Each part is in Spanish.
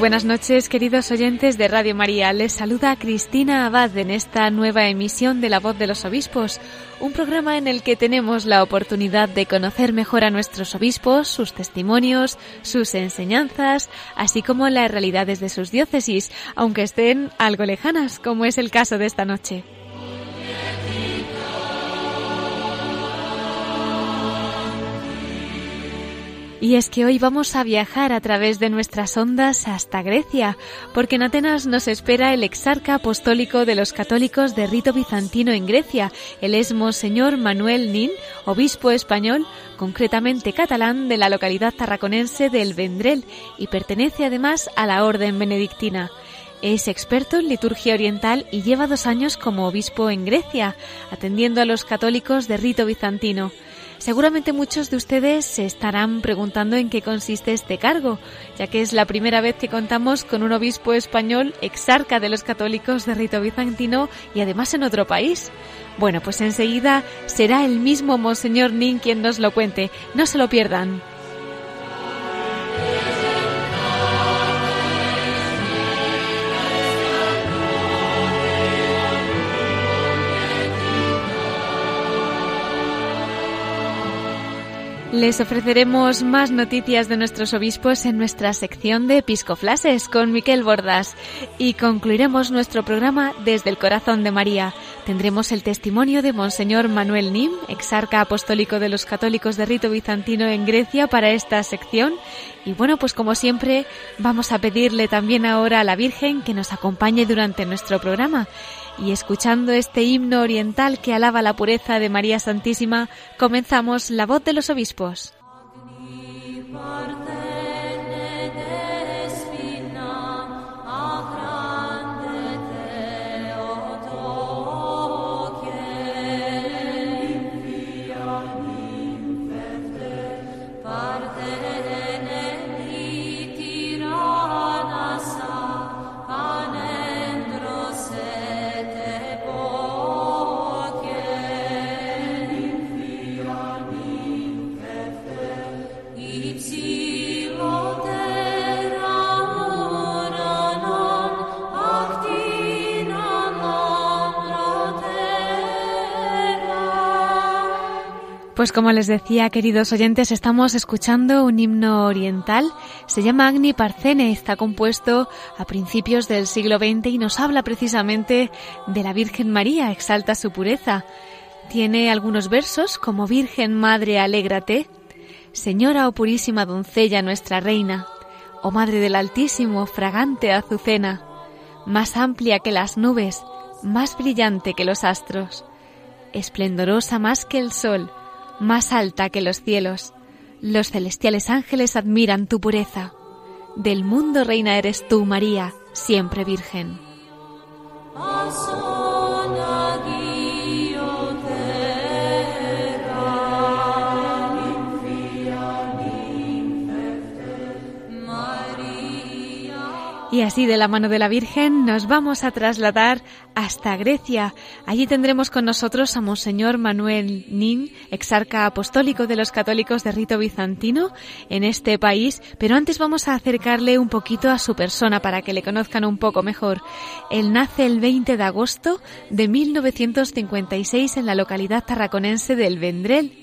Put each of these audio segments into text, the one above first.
Buenas noches, queridos oyentes de Radio María. Les saluda Cristina Abad en esta nueva emisión de La Voz de los Obispos, un programa en el que tenemos la oportunidad de conocer mejor a nuestros obispos, sus testimonios, sus enseñanzas, así como las realidades de sus diócesis, aunque estén algo lejanas, como es el caso de esta noche. Y es que hoy vamos a viajar a través de nuestras ondas hasta Grecia, porque en Atenas nos espera el exarca apostólico de los católicos de rito bizantino en Grecia. Él es Monseñor Manuel Nin, obispo español, concretamente catalán, de la localidad tarraconense del Vendrell, y pertenece además a la Orden Benedictina. Es experto en liturgia oriental y lleva dos años como obispo en Grecia, atendiendo a los católicos de rito bizantino. Seguramente muchos de ustedes se estarán preguntando en qué consiste este cargo, ya que es la primera vez que contamos con un obispo español exarca de los católicos de rito bizantino y además en otro país. Bueno, pues enseguida será el mismo Monseñor Nin quien nos lo cuente. No se lo pierdan. Les ofreceremos más noticias de nuestros obispos en nuestra sección de Episcoflases con Miquel Bordas y concluiremos nuestro programa desde el corazón de María. Tendremos el testimonio de Monseñor Manuel Nim, exarca apostólico de los católicos de rito bizantino en Grecia para esta sección. Y bueno, pues como siempre, vamos a pedirle también ahora a la Virgen que nos acompañe durante nuestro programa y escuchando este himno oriental que alaba la pureza de María Santísima, comenzamos la voz de los obispos. Pues como les decía, queridos oyentes, estamos escuchando un himno oriental. Se llama Agni Parcene, está compuesto a principios del siglo XX y nos habla precisamente de la Virgen María, exalta su pureza. Tiene algunos versos como Virgen Madre, alégrate, Señora o purísima doncella nuestra reina, o Madre del Altísimo, fragante azucena, más amplia que las nubes, más brillante que los astros, esplendorosa más que el sol, más alta que los cielos. Los celestiales ángeles admiran tu pureza. Del mundo reina eres tú, María, siempre virgen. Y así de la mano de la Virgen nos vamos a trasladar hasta Grecia. Allí tendremos con nosotros a Monseñor Manuel Nin, exarca apostólico de los católicos de rito bizantino en este país, pero antes vamos a acercarle un poquito a su persona para que le conozcan un poco mejor. Él nace el 20 de agosto de 1956 en la localidad tarraconense del Vendrell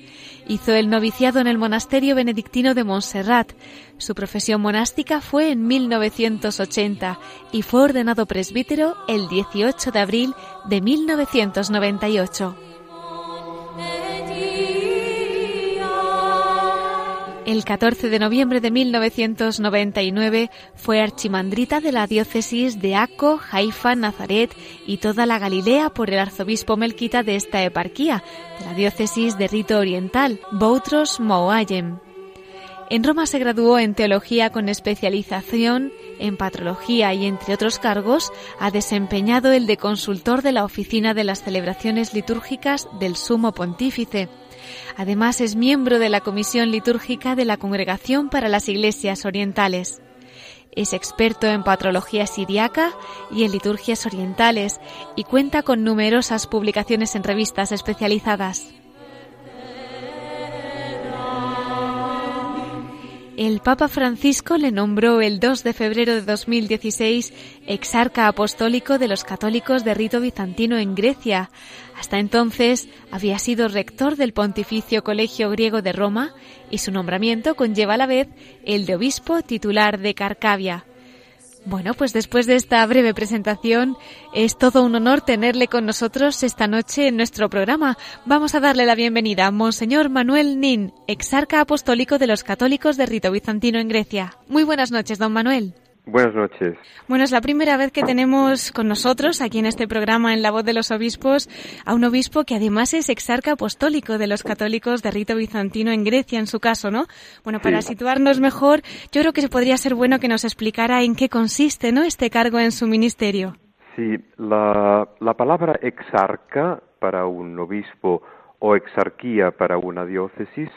Hizo el noviciado en el monasterio benedictino de Montserrat. Su profesión monástica fue en 1980 y fue ordenado presbítero el 18 de abril de 1998. El 14 de noviembre de 1999 fue archimandrita de la diócesis de Acco, Haifa, Nazaret y toda la Galilea por el arzobispo melquita de esta eparquía, de la diócesis de rito oriental, Boutros Mouayem. En Roma se graduó en teología con especialización en patrología y, entre otros cargos, ha desempeñado el de consultor de la oficina de las celebraciones litúrgicas del Sumo Pontífice. Además, es miembro de la Comisión Litúrgica de la Congregación para las Iglesias Orientales. Es experto en patrología siriaca y en liturgias orientales y cuenta con numerosas publicaciones en revistas especializadas. El Papa Francisco le nombró el 2 de febrero de 2016 exarca apostólico de los católicos de rito bizantino en Grecia. Hasta entonces había sido rector del Pontificio Colegio Griego de Roma y su nombramiento conlleva a la vez el de obispo titular de Carcavia. Bueno, pues después de esta breve presentación, es todo un honor tenerle con nosotros esta noche en nuestro programa. Vamos a darle la bienvenida a Monseñor Manuel Nin, exarca apostólico de los católicos de rito bizantino en Grecia. Muy buenas noches, don Manuel. Buenas noches. Bueno, es la primera vez que tenemos con nosotros aquí en este programa en La Voz de los Obispos a un obispo que además es exarca apostólico de los católicos de rito bizantino en Grecia, en su caso, ¿no? Bueno, para situarnos mejor, yo creo que podría ser bueno que nos explicara en qué consiste, ¿no? Este cargo en su ministerio. Sí, la, la palabra exarca para un obispo o exarquía para una diócesis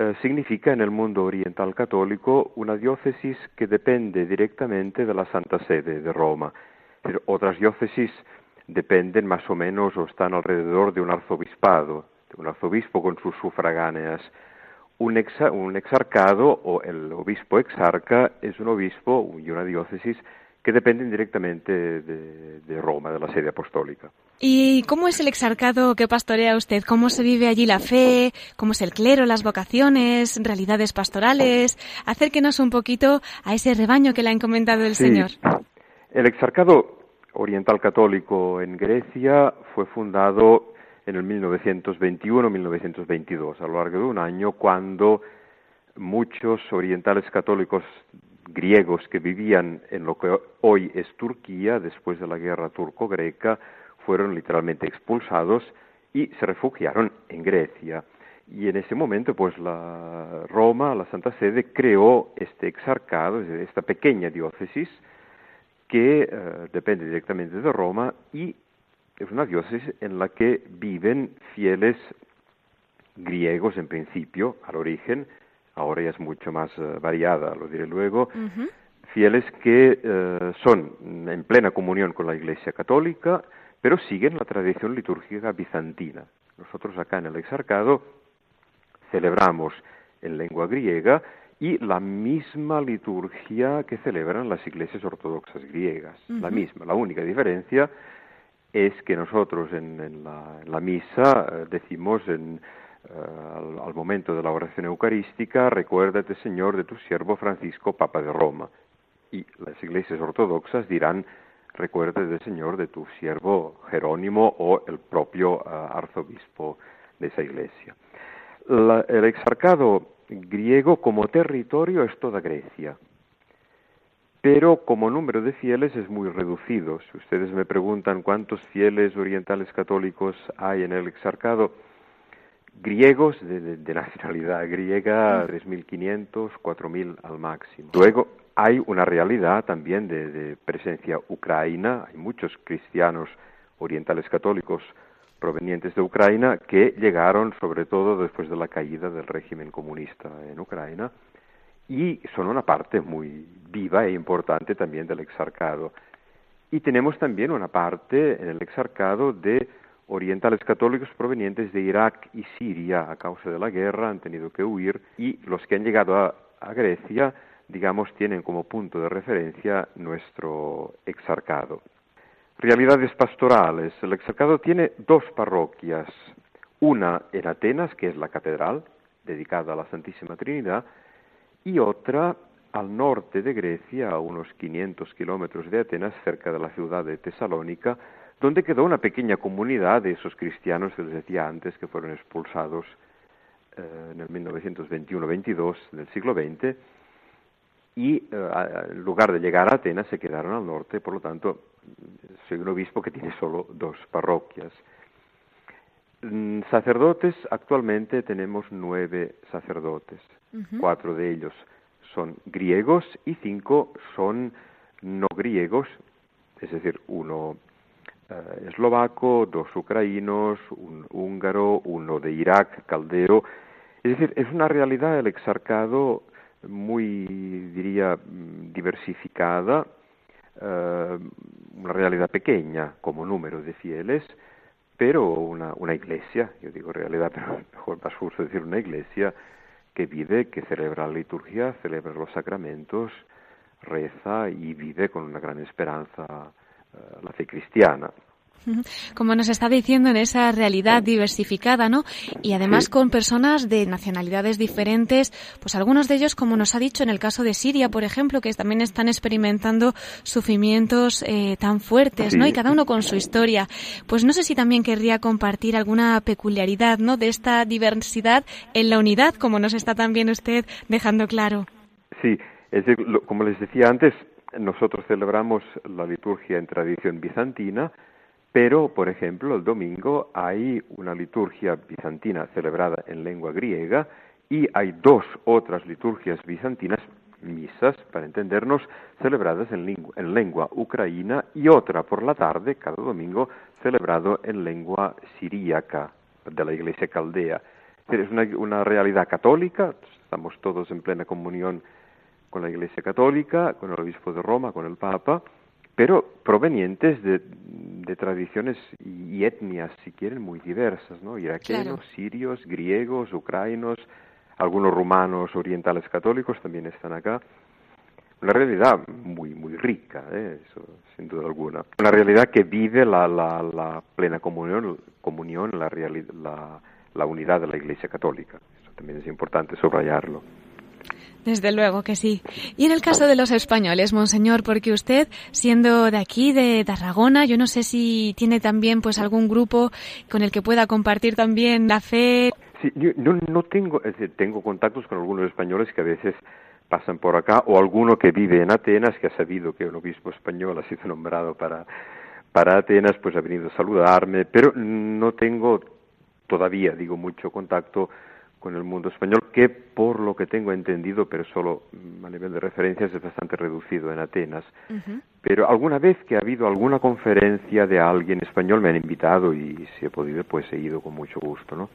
eh, significa en el mundo oriental católico una diócesis que depende directamente de la Santa Sede de Roma. Otras diócesis dependen más o menos o están alrededor de un arzobispado, de un arzobispo con sus sufragáneas. Un exarcado o el obispo exarca es un obispo y una diócesis que dependen directamente de, Roma, de la sede apostólica. ¿Y cómo es el exarcado que pastorea usted? ¿Cómo se vive allí la fe? ¿Cómo es el clero, las vocaciones, realidades pastorales? Acérquenos un poquito a ese rebaño que le ha encomendado el Señor. El exarcado oriental católico en Grecia fue fundado en el 1921-1922, a lo largo de un año, cuando muchos orientales católicos griegos que vivían en lo que hoy es Turquía, después de la guerra turco-greca, fueron literalmente expulsados y se refugiaron en Grecia. Y en ese momento, pues la Roma, la Santa Sede, creó este exarcado, esta pequeña diócesis, que eh, depende directamente de Roma y es una diócesis en la que viven fieles griegos en principio, al origen, ahora ya es mucho más eh, variada, lo diré luego, fieles que eh, son en plena comunión con la Iglesia Católica, pero siguen la tradición litúrgica bizantina. Nosotros acá en el Exarcado celebramos en lengua griega y la misma liturgia que celebran las iglesias ortodoxas griegas, la misma. La única diferencia es que nosotros en, la, misa eh, decimos en eh, al, momento de la oración eucarística, recuérdate, Señor, de tu siervo Francisco, Papa de Roma. Y las iglesias ortodoxas dirán, recuérdate, Señor, de tu siervo Jerónimo o el propio eh, arzobispo de esa iglesia. el exarcado griego como territorio es toda Grecia, pero como número de fieles es muy reducido. Si ustedes me preguntan cuántos fieles orientales católicos hay en el exarcado, griegos de, nacionalidad griega, 3.500, 4.000 al máximo. Luego hay una realidad también de, presencia ucraina, hay muchos cristianos orientales católicos provenientes de Ucrania que llegaron sobre todo después de la caída del régimen comunista en Ucrania y son una parte muy viva e importante también del exarcado. Y tenemos también una parte en el exarcado de orientales católicos provenientes de Irak y Siria a causa de la guerra han tenido que huir y los que han llegado a, Grecia, digamos, tienen como punto de referencia nuestro exarcado. Realidades pastorales. El exarcado tiene dos parroquias, una en Atenas, que es la catedral, dedicada a la Santísima Trinidad, y otra al norte de Grecia, a unos 500 kilómetros de Atenas, cerca de la ciudad de Tesalónica, donde quedó una pequeña comunidad de esos cristianos que les decía antes que fueron expulsados eh, en el 1921-22 del siglo XX y eh, en lugar de llegar a Atenas se quedaron al norte, por lo tanto soy un obispo que tiene solo dos parroquias. Mm, sacerdotes, actualmente tenemos nueve sacerdotes. Cuatro de ellos son griegos y cinco son no griegos, es decir, uno eh, eslovaco, dos ucranianos, un húngaro, uno de Irak, caldeo. Es decir, es una realidad el exarcado muy, diría, diversificada, eh, una realidad pequeña como número de fieles, pero una, una iglesia, yo digo realidad, pero mejor más justo decir una iglesia que vive, que celebra la liturgia, celebra los sacramentos, reza y vive con una gran esperanza eh, la fe cristiana. Como nos está diciendo en esa realidad diversificada, ¿no? Y además con personas de nacionalidades diferentes, pues algunos de ellos, como nos ha dicho en el caso de Siria, por ejemplo, que también están experimentando sufrimientos eh, tan fuertes, ¿no? Y cada uno con su historia. Pues no sé si también querría compartir alguna peculiaridad, ¿no? De esta diversidad en la unidad, como nos está también usted dejando claro. Sí, es como les decía antes, nosotros celebramos la liturgia en tradición bizantina, pero, por ejemplo, el domingo hay una liturgia bizantina celebrada en lengua griega y hay dos otras liturgias bizantinas, misas, para entendernos, celebradas en, lengua, ucraína y otra por la tarde, cada domingo, celebrado en lengua siríaca de la iglesia caldea. Es una, una realidad católica, estamos todos en plena comunión con la iglesia católica, con el obispo de Roma, con el papa, pero provenientes de, tradiciones y etnias, si quieren, muy diversas, ¿no? Iraquenos, sirios, griegos, ucranianos, algunos rumanos orientales católicos también están acá. Una realidad muy, muy rica, ¿eh? eso sin duda alguna. Una realidad que vive la, la, la plena comunión, comunión la, la, la unidad de la Iglesia Católica. Eso también es importante subrayarlo. Desde luego que sí. Y en el caso de los españoles, monseñor, porque usted, siendo de aquí, de Tarragona, yo no sé si tiene también pues algún grupo con el que pueda compartir también la fe. Sí, yo no, tengo, tengo contactos con algunos españoles que a veces pasan por acá, o alguno que vive en Atenas, que ha sabido que un obispo español ha sido nombrado para, para Atenas, pues ha venido a saludarme, pero no tengo todavía, digo, mucho contacto con el mundo español, que por lo que tengo entendido, pero solo mm, a nivel de referencias, es bastante reducido en Atenas. Pero alguna vez que ha habido alguna conferencia de alguien español me han invitado y si he podido, pues he ido con mucho gusto, ¿no?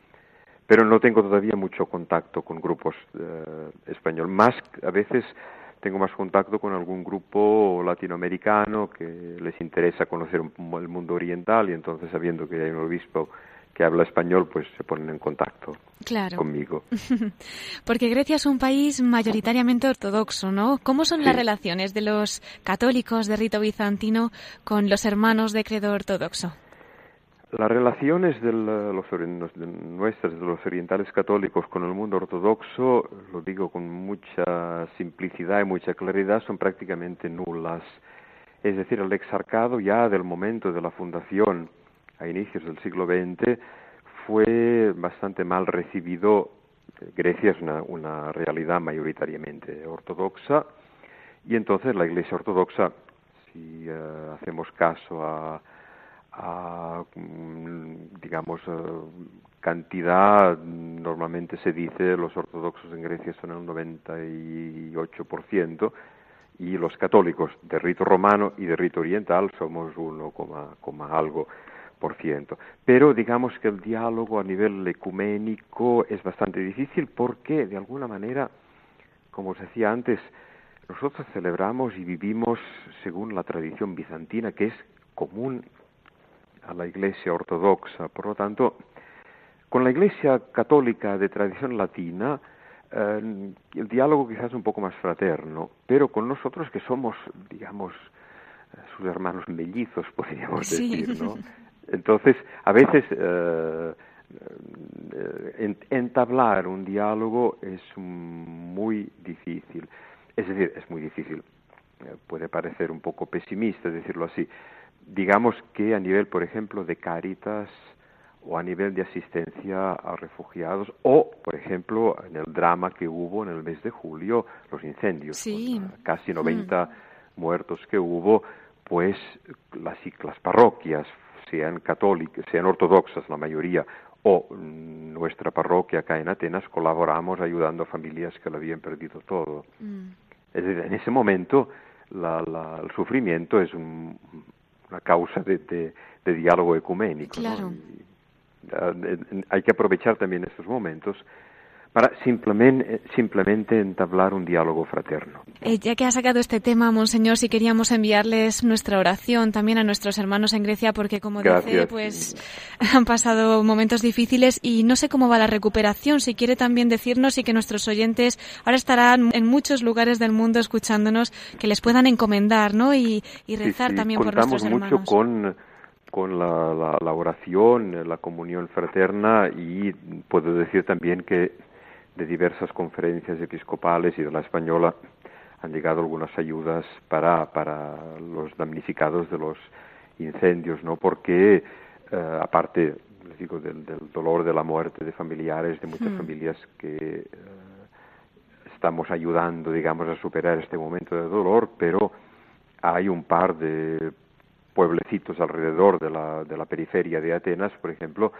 Pero no tengo todavía mucho contacto con grupos eh, español. Más, a veces tengo más contacto con algún grupo latinoamericano que les interesa conocer el mundo oriental y entonces sabiendo que hay un obispo que habla español, pues se ponen en contacto conmigo. Porque Grecia es un país mayoritariamente ortodoxo, ¿no? ¿Cómo son las relaciones de los católicos de rito bizantino con los hermanos de credo ortodoxo? Las relaciones de, los, nuestras, de los orientales católicos con el mundo ortodoxo, lo digo con mucha simplicidad y mucha claridad, son prácticamente nulas. Es decir, el exarcado ya del momento de la fundación a inicios del siglo XX fue bastante mal recibido. Grecia es una, realidad mayoritariamente ortodoxa y entonces la Iglesia ortodoxa, si eh, hacemos caso a, mm, digamos, eh, cantidad, normalmente se dice los ortodoxos en Grecia son el 98% y los católicos de rito romano y de rito oriental somos 1, algo pero digamos que el diálogo a nivel ecuménico es bastante difícil porque, de alguna manera, como os decía antes, nosotros celebramos y vivimos según la tradición bizantina, que es común a la Iglesia ortodoxa. Por lo tanto, con la Iglesia católica de tradición latina, eh, el diálogo quizás es un poco más fraterno, pero con nosotros que somos, digamos, sus hermanos mellizos, podríamos decir, ¿no? Entonces, a veces eh, eh, entablar un diálogo es muy difícil. Es decir, es muy difícil. Eh, puede parecer un poco pesimista decirlo así. Digamos que a nivel, por ejemplo, de Cáritas o a nivel de asistencia a refugiados o, por ejemplo, en el drama que hubo en el mes de julio, los incendios, casi 90 mm. muertos que hubo, pues las, las parroquias sean católicas, sean ortodoxas la mayoría, o nuestra parroquia acá en Atenas colaboramos ayudando a familias que lo habían perdido todo. Mm. Es decir, en ese momento el sufrimiento es una causa de, diálogo ecuménico. Claro. hay que aprovechar también estos momentos para simplemente, simplemente entablar un diálogo fraterno. Eh, ya que ha sacado este tema, Monseñor, si queríamos enviarles nuestra oración también a nuestros hermanos en Grecia, porque como dice, pues han pasado momentos difíciles y no sé cómo va la recuperación. Si quiere también decirnos y que nuestros oyentes ahora estarán en muchos lugares del mundo escuchándonos, que les puedan encomendar, ¿no? Y, rezar también por nuestros hermanos. mucho con con la, la, oración, la comunión fraterna y puedo decir también que de diversas conferencias episcopales y de la española han llegado algunas ayudas para, para los damnificados de los incendios, ¿no? Porque, eh, aparte, les digo, del, dolor de la muerte de familiares, de muchas hmm. familias que eh, estamos ayudando, digamos, a superar este momento de dolor, pero hay un par de pueblecitos alrededor de la, de la periferia de Atenas, por ejemplo,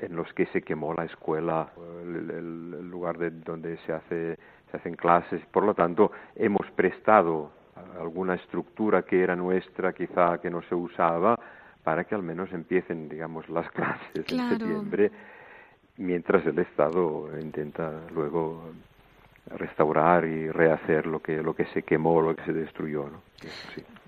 en los que se quemó la escuela, el, lugar de donde se, hace, se hacen clases. Por lo tanto, hemos prestado alguna estructura que era nuestra, quizá que no se usaba, para que al menos empiecen, digamos, las clases en septiembre, mientras el Estado intenta luego restaurar y rehacer lo que lo que se quemó, lo que se destruyó, ¿no?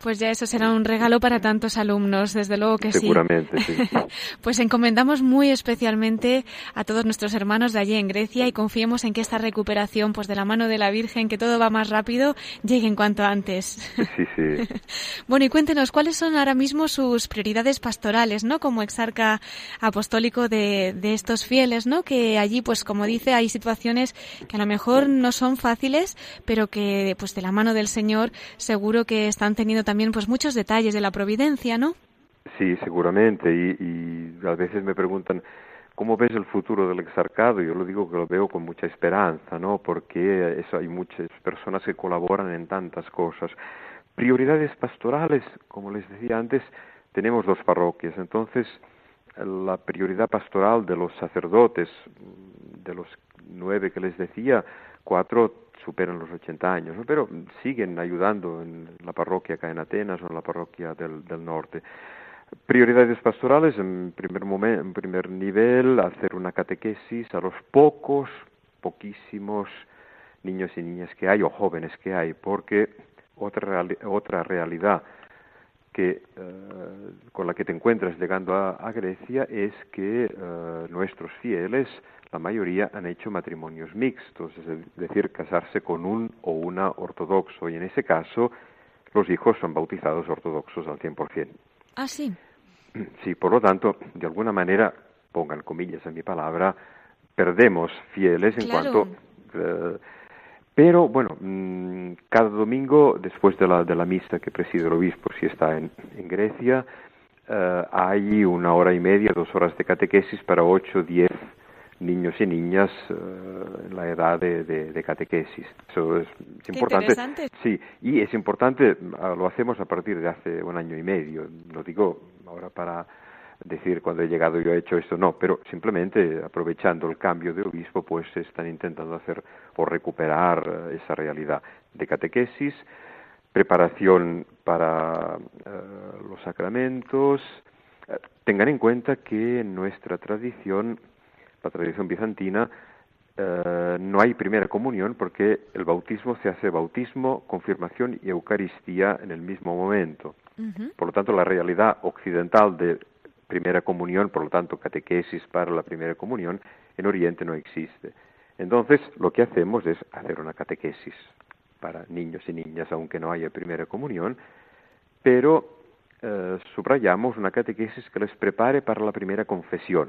Pues ya eso será un regalo para tantos alumnos, desde luego que sí. Seguramente, sí. pues encomendamos muy especialmente a todos nuestros hermanos de allí en Grecia y confiemos en que esta recuperación, pues de la mano de la Virgen, que todo va más rápido, llegue en cuanto antes. Sí, sí. bueno, y cuéntenos, ¿cuáles son ahora mismo sus prioridades pastorales, ¿no? Como exarca apostólico de, de estos fieles, ¿no? Que allí, pues como dice, hay situaciones que a lo mejor no son fáciles, pero que, pues de la mano del Señor, seguro que están teniendo también pues muchos detalles de la providencia, ¿no? Sí, seguramente. Y, a veces me preguntan, ¿cómo ves el futuro del exarcado? Yo lo digo que lo veo con mucha esperanza, ¿no? Porque eso, hay muchas personas que colaboran en tantas cosas. Prioridades pastorales, como les decía antes, tenemos dos parroquias. Entonces, la prioridad pastoral de los sacerdotes, de los nueve que les decía, cuatro superan los 80 años, pero siguen ayudando en la parroquia acá en Atenas o en la parroquia del, del norte. Prioridades pastorales, en primer, momento, en primer nivel, hacer una catequesis a los pocos, poquísimos niños y niñas que hay o jóvenes que hay, porque otra, otra realidad que, eh, con la que te encuentras llegando a, Grecia es que eh, nuestros fieles la mayoría han hecho matrimonios mixtos, es decir, casarse con un o una ortodoxo, y en ese caso los hijos son bautizados ortodoxos al 100%. Ah, sí. Sí, por lo tanto, de alguna manera, pongan comillas a mi palabra, perdemos fieles en cuanto... Eh, pero bueno, mm, cada domingo, después de la, de la misa que preside el obispo, si está en, en Grecia, eh, hay una hora y media, dos horas de catequesis para ocho, diez niños y niñas eh, en la edad de, catequesis. Eso es, importante. Sí, y es importante, ah, lo hacemos a partir de hace un año y medio. No digo ahora para decir cuando he llegado yo he hecho esto, no, pero simplemente aprovechando el cambio de obispo, pues están intentando hacer o recuperar eh, esa realidad de catequesis, preparación para eh, los sacramentos. tengan en cuenta que en nuestra tradición la tradición bizantina, eh, no hay primera comunión porque el bautismo se hace bautismo, confirmación y Eucaristía en el mismo momento. Por lo tanto, la realidad occidental de primera comunión, por lo tanto, catequesis para la primera comunión, en Oriente no existe. Entonces, lo que hacemos es hacer una catequesis para niños y niñas, aunque no haya primera comunión, pero eh, subrayamos una catequesis que les prepare para la primera confesión,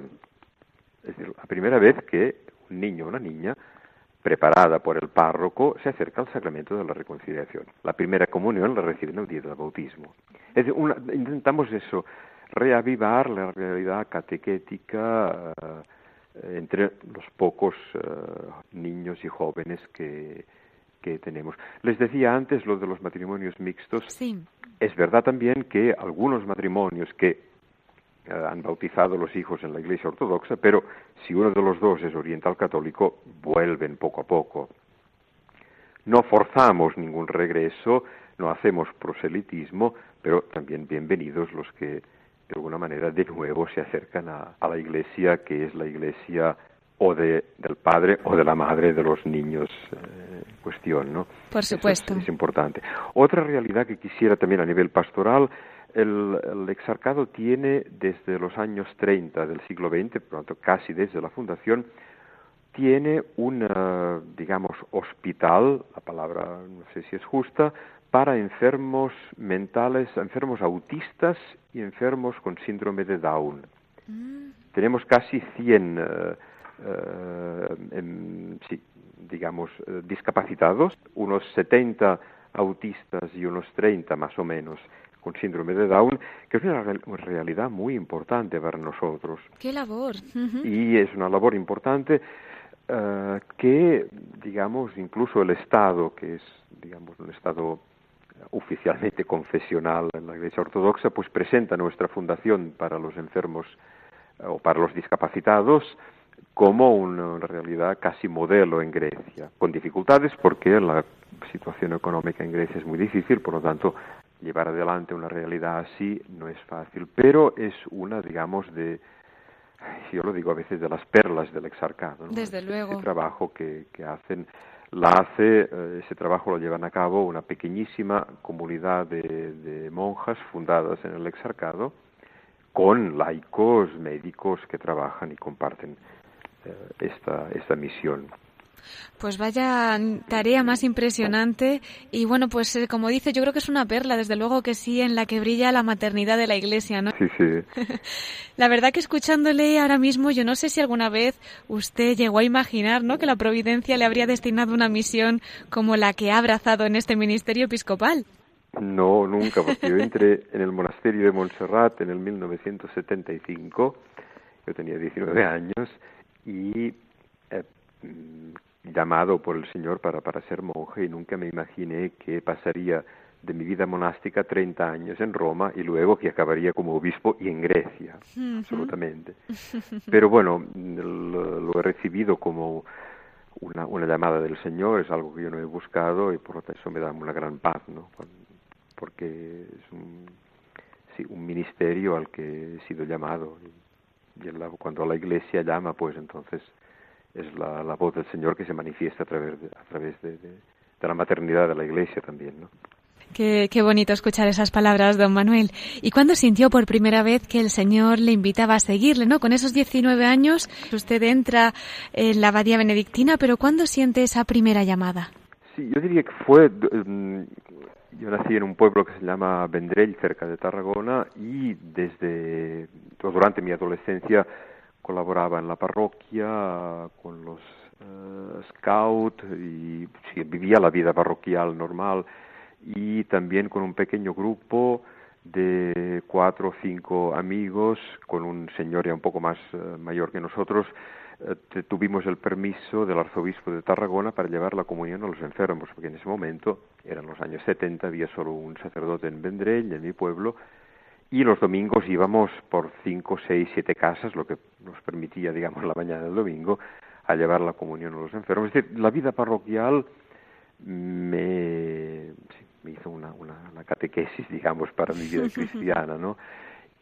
es decir, la primera vez que un niño o una niña, preparada por el párroco, se acerca al sacramento de la reconciliación. La primera comunión la reciben el día del bautismo. Es decir, intentamos eso, reavivar la realidad catequética eh, entre los pocos eh, niños y jóvenes que, que tenemos. Les decía antes lo de los matrimonios mixtos. Sí. Es verdad también que algunos matrimonios que han bautizado los hijos en la Iglesia Ortodoxa, pero si uno de los dos es oriental católico, vuelven poco a poco. No forzamos ningún regreso, no hacemos proselitismo, pero también bienvenidos los que de alguna manera de nuevo se acercan a, la iglesia que es la iglesia o de, del padre o de la madre de los niños eh, en cuestión, ¿no? Por supuesto. es, importante. Otra realidad que quisiera también a nivel pastoral, el, el, exarcado tiene desde los años 30 del siglo XX, por lo tanto casi desde la fundación, tiene un, digamos, hospital, la palabra no sé si es justa, para enfermos mentales, enfermos autistas y enfermos con síndrome de Down. Mm. Tenemos casi 100, eh, eh, digamos, eh, discapacitados, unos 70 autistas y unos 30 más o menos con síndrome de Down, que es una realidad muy importante para nosotros. ¡Qué labor! Y es una labor importante que, digamos, incluso el Estado, que es, digamos, un Estado oficialmente confesional en la Iglesia Ortodoxa, pues presenta nuestra fundación para los enfermos eh, o para los discapacitados como una realidad casi modelo en Grecia, con dificultades porque la situación económica en Grecia es muy difícil, por lo tanto, llevar adelante una realidad así no es fácil, pero es una, digamos, de, yo lo digo a veces, de las perlas del exarcado. Desde luego. Trabajo que, que hacen la hace, eh, ese trabajo lo llevan a cabo una pequeñísima comunidad de, monjas fundadas en el exarcado con laicos, médicos que trabajan y comparten eh, esta, esta misión. Pues vaya tarea más impresionante y bueno, pues eh, como dice, yo creo que es una perla, desde luego que sí, en la que brilla la maternidad de la Iglesia, ¿no? Sí, sí. la verdad que escuchándole ahora mismo, yo no sé si alguna vez usted llegó a imaginar, ¿no? Que la Providencia le habría destinado una misión como la que ha abrazado en este ministerio episcopal. No, nunca, porque yo entré en el monasterio de Montserrat en el 1975, yo tenía 19 años y eh, llamado por el Señor para, para ser monje y nunca me imaginé que pasaría de mi vida monástica 30 años en Roma y luego que acabaría como obispo y en Grecia, absolutamente. Pero bueno, lo, he recibido como una, una, llamada del Señor, es algo que yo no he buscado y por lo tanto eso me da una gran paz, ¿no? Porque es un, sí, un ministerio al que he sido llamado y, y cuando la Iglesia llama, pues entonces es la, la, voz del Señor que se manifiesta a través de, a través de, de, la maternidad de la Iglesia también, ¿no? Qué, qué, bonito escuchar esas palabras, don Manuel. ¿Y cuándo sintió por primera vez que el Señor le invitaba a seguirle, no? Con esos 19 años usted entra en la abadía benedictina, pero ¿cuándo siente esa primera llamada? Sí, yo diría que fue... Mm, yo nací en un pueblo que se llama Vendrell, cerca de Tarragona, y desde... durante mi adolescencia colaboraba en la parroquia con los uh, scouts y vivía la vida parroquial normal. Y también con un pequeño grupo de cuatro o cinco amigos con un señor ya un poco más uh, mayor que nosotros. Uh, tuvimos el permiso del arzobispo de Tarragona para llevar la comunión a los enfermos porque en ese momento eran los años 70 había solo un sacerdote en Vendrell en mi pueblo y los domingos íbamos por cinco, seis, siete casas, lo que nos permitía, digamos, la mañana del domingo, a llevar la comunión a los enfermos. Es decir, la vida parroquial me, me hizo una, una, catequesis, digamos, para mi vida cristiana, ¿no?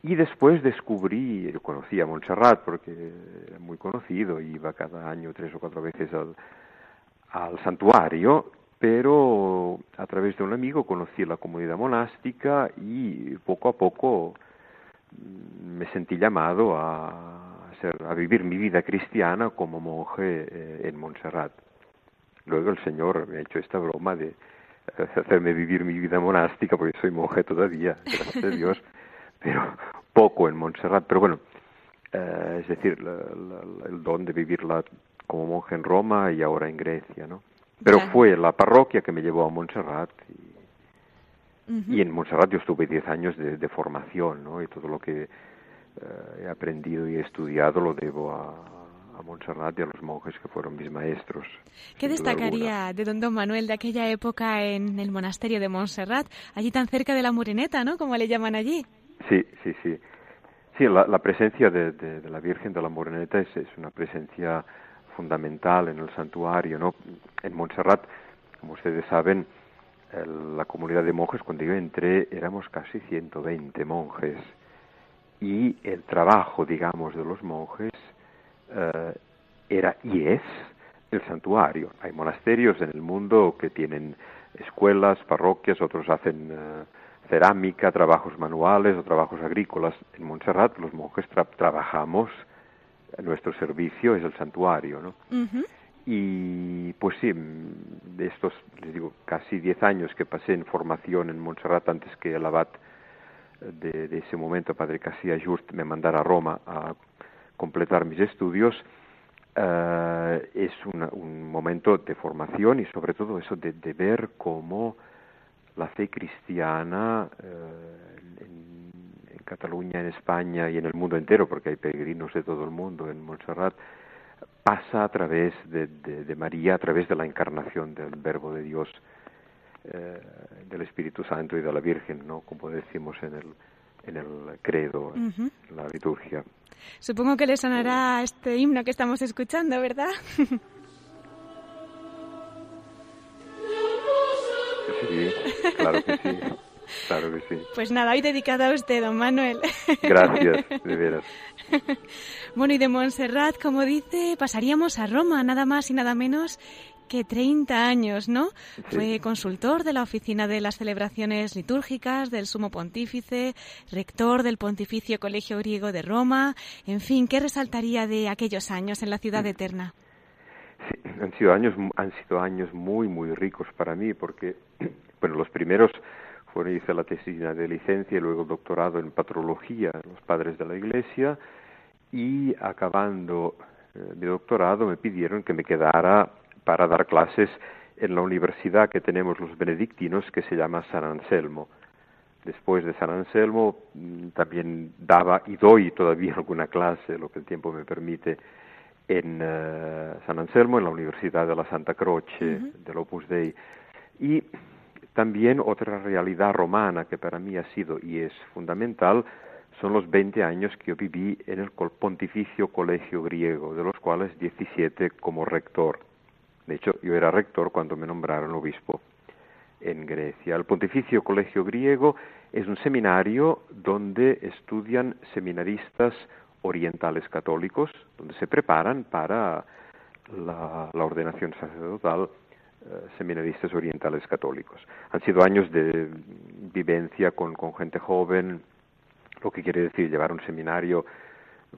Y después descubrí, conocí a Montserrat porque era muy conocido, iba cada año tres o cuatro veces al, al santuario pero a través de un amigo conocí la comunidad monástica y poco a poco mm, me sentí llamado a, a vivir mi vida cristiana como monje eh, en Montserrat. Luego el Señor me ha hecho esta broma de hacerme vivir mi vida monástica, porque soy monje todavía, gracias a Dios, pero poco en Montserrat. Pero bueno, eh, es decir, el don de vivirla como monje en Roma y ahora en Grecia, ¿no? Pero fue la parroquia que me llevó a Montserrat y, y en Montserrat yo estuve 10 años de, de, formación, ¿no? Y todo lo que eh, he aprendido y he estudiado lo debo a, a Montserrat y a los monjes que fueron mis maestros. ¿Qué destacaría de don Don Manuel de aquella época en el monasterio de Montserrat, allí tan cerca de la Murineta, ¿no? Como le llaman allí. Sí, sí, sí. Sí, la, presencia de, la Virgen de la Moreneta es, una presencia fundamental en el santuario, ¿no? En Montserrat, como ustedes saben, la comunidad de monjes, cuando yo entré, éramos casi 120 monjes. Y el trabajo, digamos, de los monjes eh, era y es el santuario. Hay monasterios en el mundo que tienen escuelas, parroquias, otros hacen eh, cerámica, trabajos manuales o trabajos agrícolas. En Montserrat los monjes trabajamos, nuestro servicio es el santuario, ¿no? Y pues sí, de estos, les digo, casi diez años que pasé en formación en Montserrat antes que el abad de, de ese momento, Padre Casilla Just, me mandara a Roma a completar mis estudios, eh, es un momento de formación y sobre todo eso de, ver cómo la fe cristiana eh, en, Cataluña, en España y en el mundo entero, porque hay peregrinos de todo el mundo en Montserrat, pasa a través de, María, a través de la encarnación del Verbo de Dios, eh, del Espíritu Santo y de la Virgen, ¿no? como decimos en el, en el credo, en la liturgia. Supongo que le sonará este himno que estamos escuchando, ¿verdad? Sí, claro que sí. Claro que sí. Pues nada, hoy dedicado a usted, don Manuel. Gracias, de veras. Bueno, y de Montserrat, como dice, pasaríamos a Roma, nada más y nada menos que 30 años, ¿no? Fue consultor de la Oficina de las Celebraciones Litúrgicas del Sumo Pontífice, rector del Pontificio Colegio Griego de Roma, en fin, ¿qué resaltaría de aquellos años en la ciudad eterna? Sí, han sido años, han sido años muy, muy ricos para mí, porque, bueno, los primeros fueron, hice la tesis de licencia y luego doctorado en patrología, los padres de la Iglesia, y acabando eh, mi doctorado me pidieron que me quedara para dar clases en la universidad que tenemos los benedictinos que se llama San Anselmo. Después de San Anselmo mm, también daba y doy todavía alguna clase, lo que el tiempo me permite, en eh, San Anselmo, en la Universidad de la Santa Croce, del Opus Dei. Y también otra realidad romana que para mí ha sido y es fundamental son los 20 años que yo viví en el Pontificio Colegio Griego, de los cuales 17 como rector. De hecho, yo era rector cuando me nombraron obispo en Grecia. El Pontificio Colegio Griego es un seminario donde estudian seminaristas orientales católicos, donde se preparan para la, ordenación sacerdotal seminaristas orientales católicos. Han sido años de vivencia con, con gente joven, lo que quiere decir llevar un seminario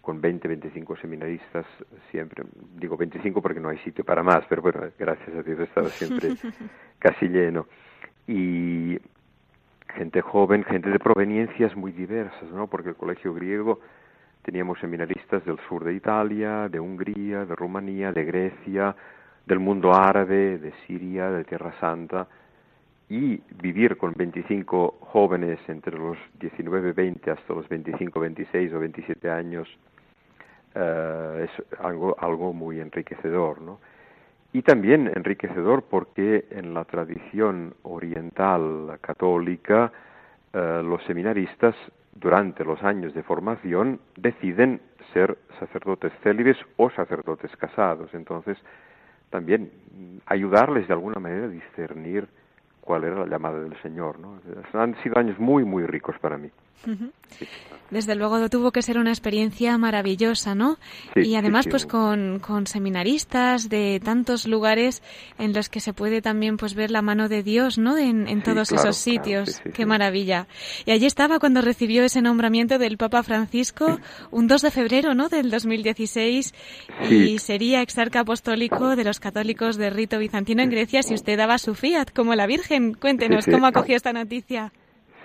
con 20, 25 seminaristas siempre. Digo 25 porque no hay sitio para más, pero bueno, gracias a Dios he estado siempre casi lleno. Y gente joven, gente de proveniencias muy diversas, ¿no? Porque el colegio griego teníamos seminaristas del sur de Italia, de Hungría, de Rumanía, de Grecia, del mundo árabe, de Siria, de Tierra Santa, y vivir con 25 jóvenes entre los 19, 20 hasta los 25, 26 o 27 años eh, es algo, algo muy enriquecedor, ¿no? Y también enriquecedor porque en la tradición oriental católica eh, los seminaristas durante los años de formación deciden ser sacerdotes célibes o sacerdotes casados. Entonces, también ayudarles de alguna manera a discernir cuál era la llamada del Señor. ¿no? Han sido años muy, muy ricos para mí. Desde luego tuvo que ser una experiencia maravillosa, ¿no? y además, pues con, con, seminaristas de tantos lugares en los que se puede también pues ver la mano de Dios, ¿no? En, todos esos sitios. Qué maravilla. Y allí estaba cuando recibió ese nombramiento del Papa Francisco un 2 de febrero, ¿no? Del 2016 y sería exarca apostólico de los católicos de rito bizantino en Grecia si usted daba su fiat como la Virgen. Cuéntenos cómo acogió esta noticia.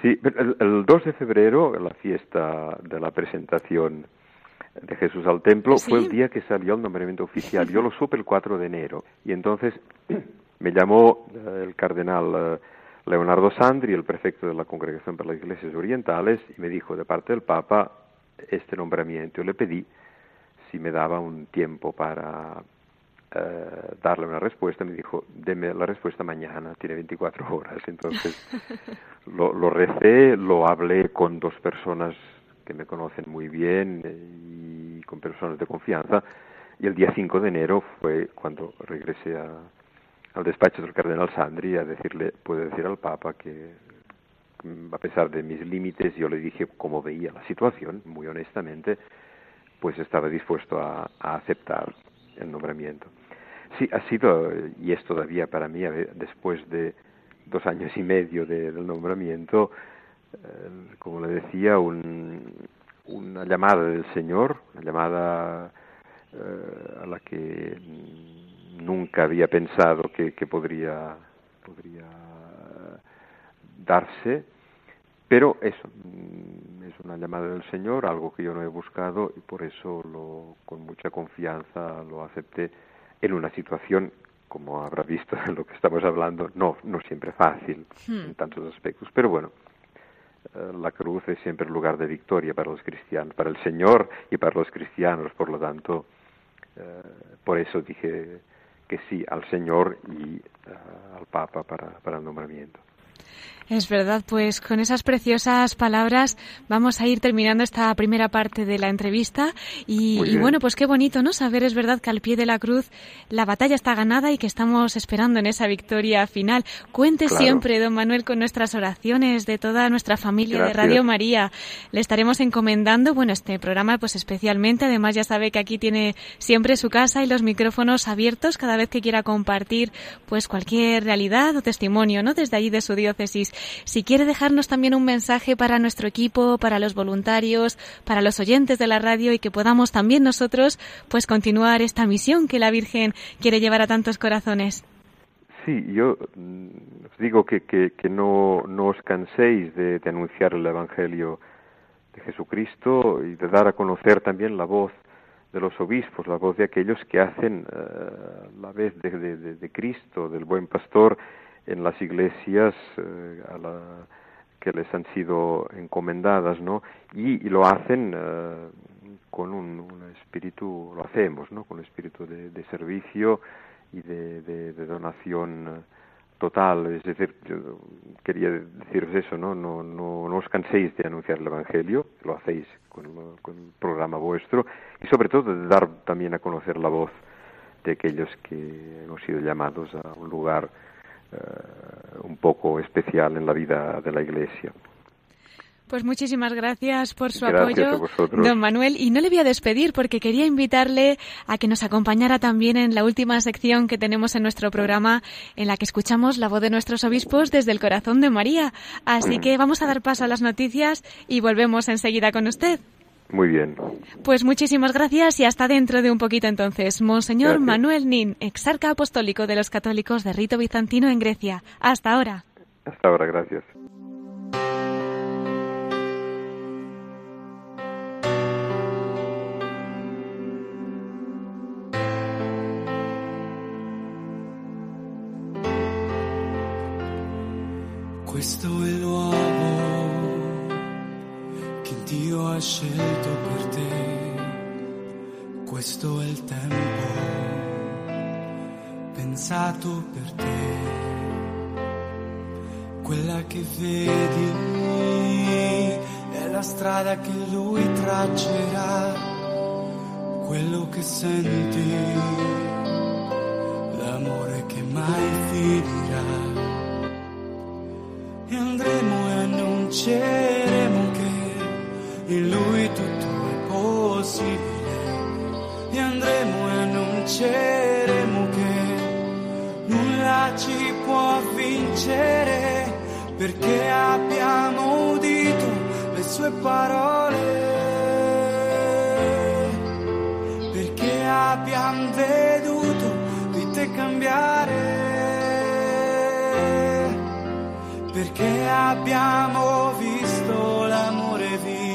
Sí, el, 2 de febrero, la fiesta de la presentación de Jesús al templo, fue el día que salió el nombramiento oficial. Yo lo supe el 4 de enero. Y entonces me llamó eh, el cardenal eh, Leonardo Sandri, el prefecto de la Congregación para las Iglesias Orientales, y me dijo de parte del Papa este nombramiento. Yo le pedí si me daba un tiempo para eh, darle una respuesta, me dijo, deme la respuesta mañana, tiene 24 horas. Entonces lo, lo recé, lo hablé con dos personas que me conocen muy bien y con personas de confianza. Y el día 5 de enero fue cuando regresé al despacho del cardenal Sandri a decirle, puedo decir al Papa que mm, a pesar de mis límites, yo le dije cómo veía la situación, muy honestamente, pues estaba dispuesto a, aceptar el nombramiento. Sí, ha sido, y es todavía para mí, después de dos años y medio del nombramiento, eh, como le decía, una llamada del Señor, una llamada eh, a la que nunca había pensado que, podría, darse, pero eso, es una llamada del Señor, algo que yo no he buscado y por eso lo, con mucha confianza lo acepté en una situación, como habrá visto en lo que estamos hablando, no, no siempre fácil hmm. en tantos aspectos, pero bueno, eh, la cruz es siempre el lugar de victoria para los cristianos, para el Señor y para los cristianos, por lo tanto, eh, por eso dije que sí al Señor y eh, al Papa para el nombramiento. Es verdad, pues con esas preciosas palabras vamos a ir terminando esta primera parte de la entrevista y, bueno, pues qué bonito, ¿no? Saber es verdad que al pie de la cruz la batalla está ganada y que estamos esperando en esa victoria final. Cuente siempre, don Manuel, con nuestras oraciones de toda nuestra familia de Radio María. Le estaremos encomendando, bueno, este programa pues especialmente, además ya sabe que aquí tiene siempre su casa y los micrófonos abiertos cada vez que quiera compartir pues cualquier realidad o testimonio, ¿no? Desde allí de su diócesis. Si quiere dejarnos también un mensaje para nuestro equipo, para los voluntarios, para los oyentes de la radio y que podamos también nosotros pues continuar esta misión que la Virgen quiere llevar a tantos corazones. Sí, yo mm, os digo que, que, no, no, os canséis de, anunciar el Evangelio de Jesucristo y de dar a conocer también la voz de los obispos, la voz de aquellos que hacen eh, la vez de, de, Cristo, del buen pastor, en las iglesias eh, a la, que les han sido encomendadas, ¿no? Y, lo hacen eh, con un, espíritu, lo hacemos, ¿no? Con un espíritu de, servicio y de, donación eh, total. Es decir, yo quería deciros eso, ¿no? No, no, no os canséis de anunciar el Evangelio, lo hacéis con, con el programa vuestro, y sobre todo de dar también a conocer la voz de aquellos que hemos sido llamados a un lugar un poco especial en la vida de la Iglesia. Pues muchísimas gracias por su apoyo, don Manuel. Y no le voy a despedir porque quería invitarle a que nos acompañara también en la última sección que tenemos en nuestro programa, en la que escuchamos la voz de nuestros obispos desde el corazón de María. Así que vamos a dar paso a las noticias y volvemos enseguida con usted. Muy bien. Pues muchísimas gracias y hasta dentro de un poquito entonces. Monseñor Manuel Nin, exarca apostólico de los católicos de rito bizantino en Grecia. Hasta ahora. Hasta ahora, gracias. Dio ha scelto per te, questo è il tempo pensato per te, quella che vedi è la strada che lui traccerà, quello che senti, l'amore che mai finirà. Perché abbiamo udito le sue parole. Perché abbiamo veduto di te cambiare. Perché abbiamo visto l'amore vivo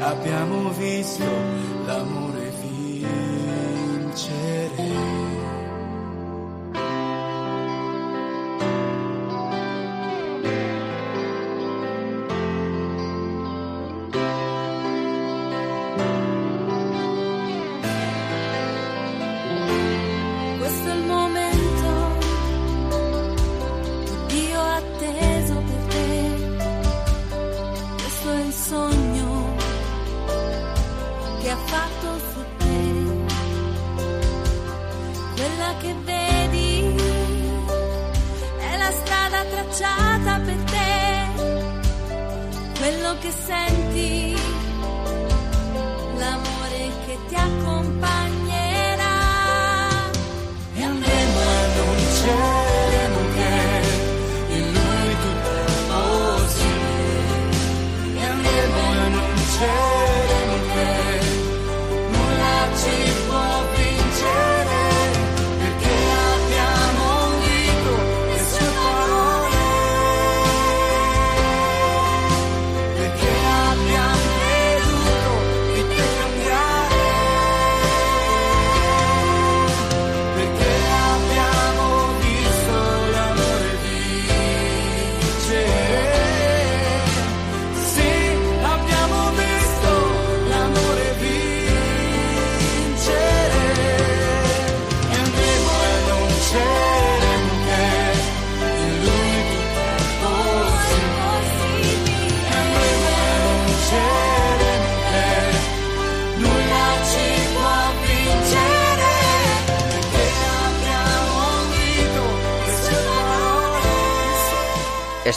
abbiamo visto che vedi è la strada tracciata per te, quello che senti, l'amore che ti accompagnerà.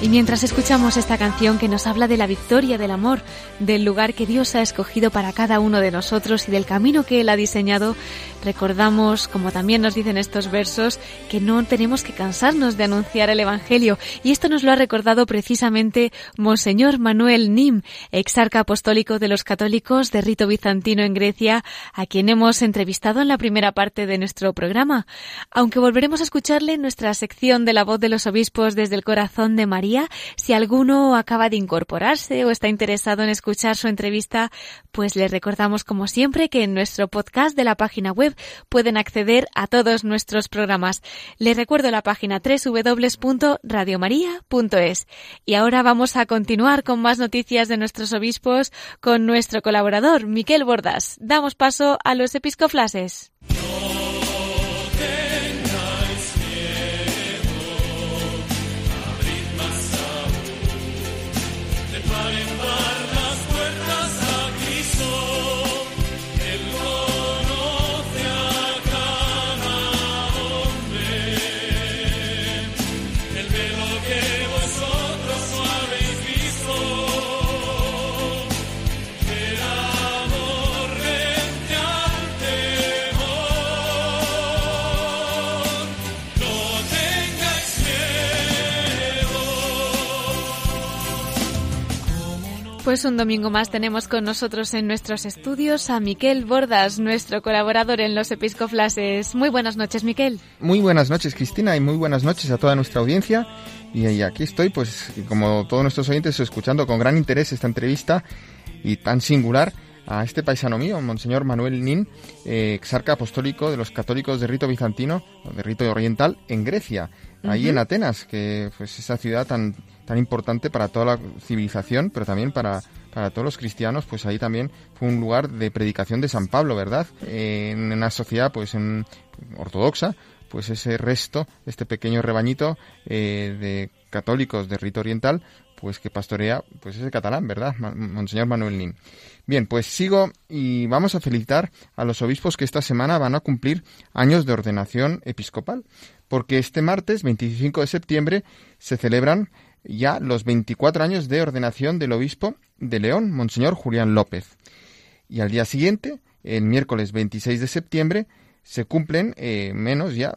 Y mientras escuchamos esta canción que nos habla de la victoria del amor, del lugar que Dios ha escogido para cada uno de nosotros y del camino que Él ha diseñado, recordamos, como también nos dicen estos versos, que no tenemos que cansarnos de anunciar el Evangelio. Y esto nos lo ha recordado precisamente Monseñor Manuel Nim, exarca apostólico de los católicos de rito bizantino en Grecia, a quien hemos entrevistado en la primera parte de nuestro programa. Aunque volveremos a escucharle en nuestra sección de la voz de los obispos desde el corazón de María, si alguno acaba de incorporarse o está interesado en escuchar su entrevista, pues les recordamos como siempre que en nuestro podcast de la página web pueden acceder a todos nuestros programas. Les recuerdo la página www.radiomaria.es. Y ahora vamos a continuar con más noticias de nuestros obispos con nuestro colaborador, Miquel Bordas. Damos paso a los episcoflases. Pues un domingo más tenemos con nosotros en nuestros estudios a Miquel Bordas, nuestro colaborador en los Episcoflases. Muy buenas noches, Miquel. Muy buenas noches, Cristina, y muy buenas noches a toda nuestra audiencia. Y, aquí estoy, pues, como todos nuestros oyentes, escuchando con gran interés esta entrevista y tan singular a este paisano mío, Monseñor Manuel Nin, eh, exarca apostólico de los católicos de rito bizantino, de rito oriental, en Grecia, ahí Ujú. en Atenas, que pues esa ciudad tan, tan importante para toda la civilización, pero también para, para todos los cristianos, pues ahí también fue un lugar de predicación de San Pablo, ¿verdad? Eh, en una sociedad pues en, ortodoxa, pues ese resto, este pequeño rebañito eh, de católicos de rito oriental, pues que pastorea pues ese catalán, ¿verdad? Monseñor Manuel Nin. Bien, pues sigo y vamos a felicitar a los obispos que esta semana van a cumplir años de ordenación episcopal, porque este martes 25 de septiembre se celebran ya los 24 años de ordenación del obispo de León, Monseñor Julián López. Y al día siguiente, el miércoles 26 de septiembre, se cumplen eh, menos ya,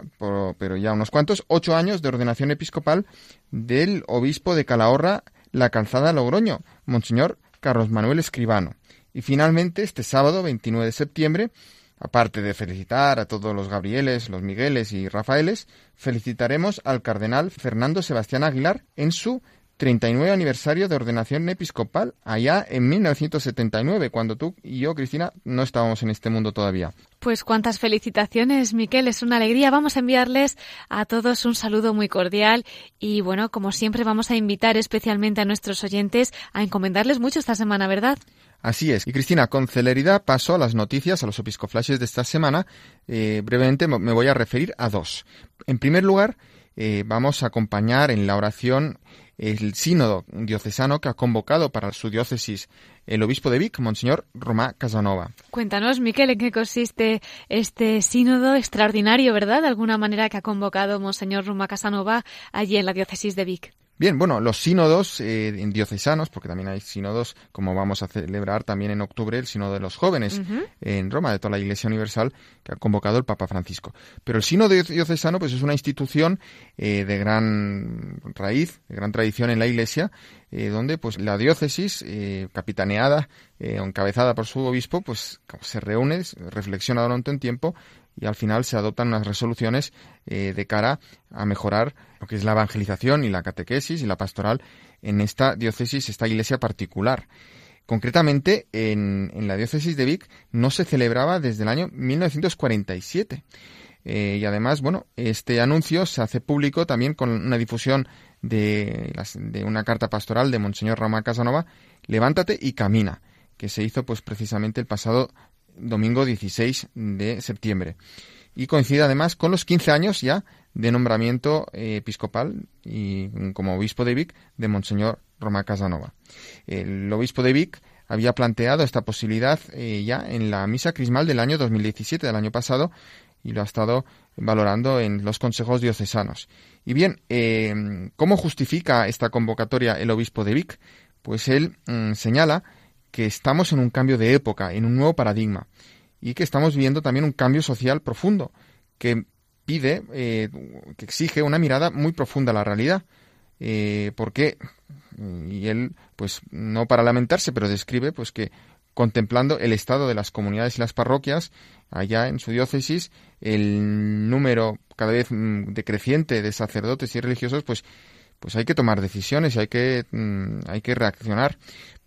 pero ya unos cuantos, ocho años de ordenación episcopal del obispo de Calahorra, la Calzada Logroño, Monseñor Carlos Manuel Escribano. Y finalmente, este sábado 29 de septiembre, aparte de felicitar a todos los Gabrieles, los Migueles y Rafaeles, felicitaremos al cardenal Fernando Sebastián Aguilar en su 39 aniversario de ordenación episcopal, allá en 1979, cuando tú y yo, Cristina, no estábamos en este mundo todavía. Pues cuántas felicitaciones, Miquel, es una alegría. Vamos a enviarles a todos un saludo muy cordial y bueno, como siempre vamos a invitar especialmente a nuestros oyentes a encomendarles mucho esta semana, ¿verdad? Así es. Y Cristina, con celeridad paso a las noticias, a los episcoflashes de esta semana. Eh, brevemente me voy a referir a dos. En primer lugar, eh, vamos a acompañar en la oración el sínodo diocesano que ha convocado para su diócesis el obispo de Vic, Monseñor Romá Casanova. Cuéntanos, Miquel, en qué consiste este sínodo extraordinario, ¿verdad? De alguna manera que ha convocado Monseñor Romá Casanova allí en la diócesis de Vic. Bien, bueno, los sínodos eh, diocesanos, porque también hay sínodos, como vamos a celebrar también en octubre, el sínodo de los jóvenes en Roma, de toda la Iglesia Universal, que ha convocado el Papa Francisco. Pero el sínodo diocesano, pues es una institución eh, de gran raíz, de gran tradición en la Iglesia, eh, donde pues la diócesis, eh, capitaneada eh, o encabezada por su obispo, pues se reúne, reflexiona durante un tiempo y al final se adoptan unas resoluciones de cara a mejorar lo que es la evangelización y la catequesis y la pastoral en esta diócesis, esta iglesia particular. Concretamente, en, en la diócesis de Vic no se celebraba desde el año 1947. Eh, y además, bueno, este anuncio se hace público también con una difusión de, de una carta pastoral de Monseñor Roma Casanova, Levántate y camina, que se hizo pues precisamente el pasado domingo 16 de septiembre. Y coincide además con los 15 años ya de nombramiento eh, episcopal y como obispo de Vic de Monseñor Roma Casanova. El obispo de Vic había planteado esta posibilidad eh, ya en la misa crismal del año 2017, del año pasado, y lo ha estado valorando en los consejos diocesanos. Y bien, eh, ¿cómo justifica esta convocatoria el obispo de Vic? Pues él mm, señala que estamos en un cambio de época, en un nuevo paradigma, y que estamos viendo también un cambio social profundo, que pide, eh, que exige una mirada muy profunda a la realidad, eh, porque, y él, pues, no para lamentarse, pero describe, pues, que contemplando el estado de las comunidades y las parroquias, allá en su diócesis, el número cada vez mm, decreciente de sacerdotes y religiosos, pues, pues hay que tomar decisiones y hay que, mm, hay que reaccionar.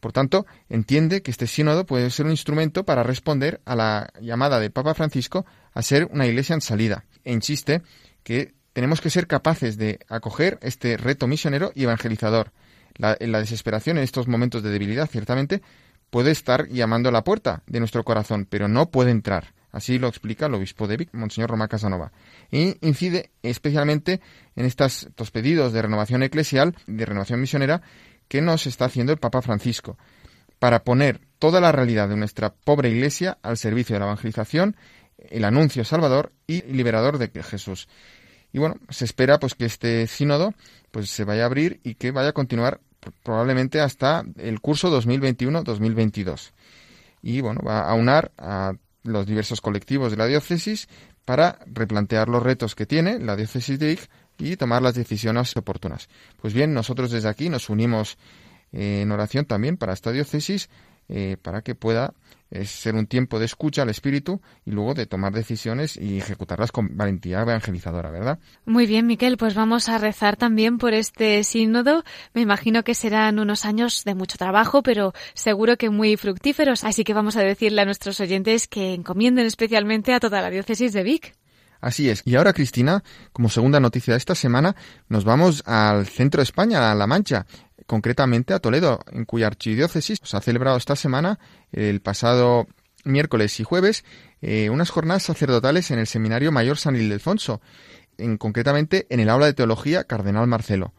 Por tanto, entiende que este sínodo puede ser un instrumento para responder a la llamada del Papa Francisco a ser una iglesia en salida. E insiste que tenemos que ser capaces de acoger este reto misionero y evangelizador. La, la desesperación en estos momentos de debilidad, ciertamente, puede estar llamando a la puerta de nuestro corazón, pero no puede entrar. Así lo explica el obispo de Vic, Monseñor Roma Casanova. Y incide especialmente en estos pedidos de renovación eclesial, de renovación misionera, que nos está haciendo el Papa Francisco, para poner toda la realidad de nuestra pobre Iglesia al servicio de la evangelización, el anuncio salvador y liberador de Jesús. Y bueno, se espera pues que este sínodo pues se vaya a abrir y que vaya a continuar probablemente hasta el curso 2021-2022. Y bueno, va a aunar a los diversos colectivos de la diócesis para replantear los retos que tiene la diócesis de Ig y tomar las decisiones oportunas. Pues bien, nosotros desde aquí nos unimos en oración también para esta diócesis, eh, para que pueda eh, ser un tiempo de escucha al Espíritu y luego de tomar decisiones y ejecutarlas con valentía evangelizadora, ¿verdad? Muy bien, Miquel, pues vamos a rezar también por este sínodo. Me imagino que serán unos años de mucho trabajo, pero seguro que muy fructíferos, así que vamos a decirle a nuestros oyentes que encomienden especialmente a toda la diócesis de Vic. Así es. Y ahora, Cristina, como segunda noticia de esta semana, nos vamos al centro de España, a La Mancha, concretamente a Toledo, en cuya archidiócesis se ha celebrado esta semana, el pasado miércoles y jueves, eh, unas jornadas sacerdotales en el Seminario Mayor San Ildefonso, en, concretamente en el aula de teología Cardenal Marcelo,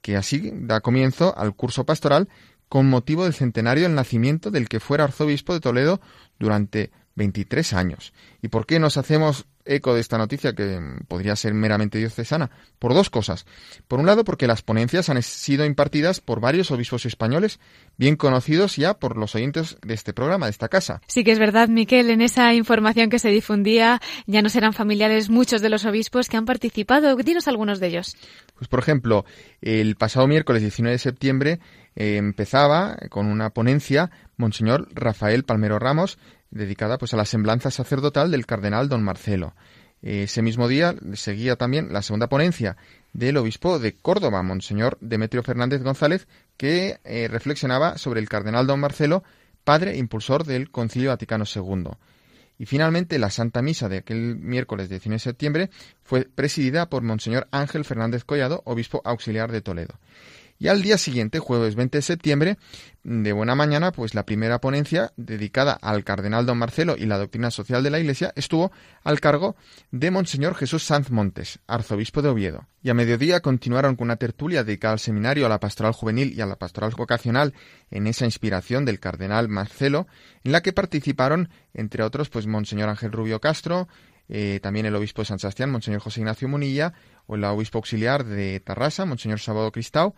que así da comienzo al curso pastoral con motivo del centenario del nacimiento del que fuera arzobispo de Toledo durante 23 años. ¿Y por qué nos hacemos eco de esta noticia que podría ser meramente diocesana? Por dos cosas. Por un lado, porque las ponencias han sido impartidas por varios obispos españoles, bien conocidos ya por los oyentes de este programa, de esta casa. Sí que es verdad, Miquel, en esa información que se difundía ya no serán familiares muchos de los obispos que han participado. Dinos algunos de ellos. Pues, por ejemplo, el pasado miércoles 19 de septiembre eh, empezaba con una ponencia Monseñor Rafael Palmero Ramos, dedicada pues a la semblanza sacerdotal del cardenal don Marcelo. Ese mismo día seguía también la segunda ponencia del obispo de Córdoba, Monseñor Demetrio Fernández González, que eh, reflexionaba sobre el cardenal don Marcelo, padre impulsor del Concilio Vaticano II. Y finalmente la Santa Misa de aquel miércoles 19 de septiembre fue presidida por Monseñor Ángel Fernández Collado, obispo auxiliar de Toledo. Y al día siguiente, jueves 20 de septiembre, de buena mañana, pues la primera ponencia dedicada al cardenal don Marcelo y la doctrina social de la Iglesia estuvo al cargo de Monseñor Jesús Sanz Montes, arzobispo de Oviedo. Y a mediodía continuaron con una tertulia dedicada al seminario, a la pastoral juvenil y a la pastoral vocacional en esa inspiración del cardenal Marcelo, en la que participaron, entre otros, pues Monseñor Ángel Rubio Castro, eh, también el obispo de San Sebastián, Monseñor José Ignacio Munilla, o el obispo auxiliar de Tarrasa, Monseñor Sábado Cristau,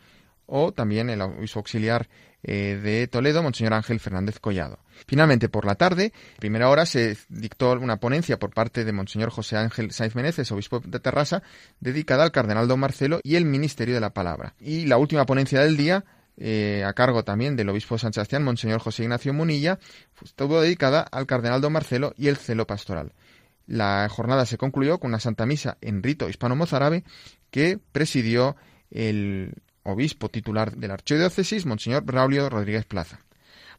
o también el obispo auxiliar eh, de Toledo, Monseñor Ángel Fernández Collado. Finalmente, por la tarde, primera hora, se dictó una ponencia por parte de Monseñor José Ángel Saiz Meneses, obispo de Terrassa, dedicada al cardenal don Marcelo y el ministerio de la palabra. Y la última ponencia del día, eh, a cargo también del obispo San Sebastián, Monseñor José Ignacio Munilla, estuvo dedicada al cardenal don Marcelo y el celo pastoral. La jornada se concluyó con una santa misa en rito hispano-mozárabe que presidió el obispo titular de la archidiócesis, Monseñor Braulio Rodríguez Plaza.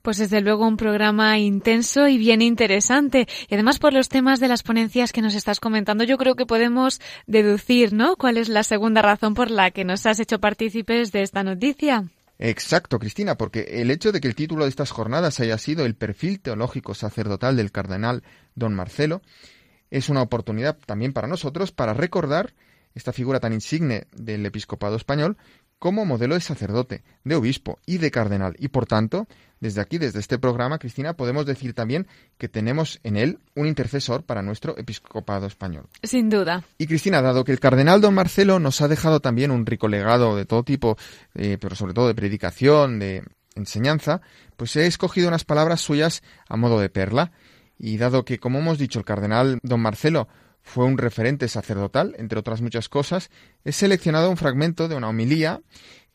Pues desde luego un programa intenso y bien interesante. Y además por los temas de las ponencias que nos estás comentando, yo creo que podemos deducir, ¿no? ¿Cuál es la segunda razón por la que nos has hecho partícipes de esta noticia? Exacto, Cristina, porque el hecho de que el título de estas jornadas haya sido el perfil teológico sacerdotal del cardenal don Marcelo es una oportunidad también para nosotros para recordar esta figura tan insigne del episcopado español como modelo de sacerdote, de obispo y de cardenal. Y por tanto, desde aquí, desde este programa, Cristina, podemos decir también que tenemos en él un intercesor para nuestro episcopado español. Sin duda. Y Cristina, dado que el cardenal don Marcelo nos ha dejado también un rico legado de todo tipo, eh, pero sobre todo de predicación, de enseñanza, pues he escogido unas palabras suyas a modo de perla. Y dado que, como hemos dicho, el cardenal don Marcelo fue un referente sacerdotal, entre otras muchas cosas, he seleccionado un fragmento de una homilía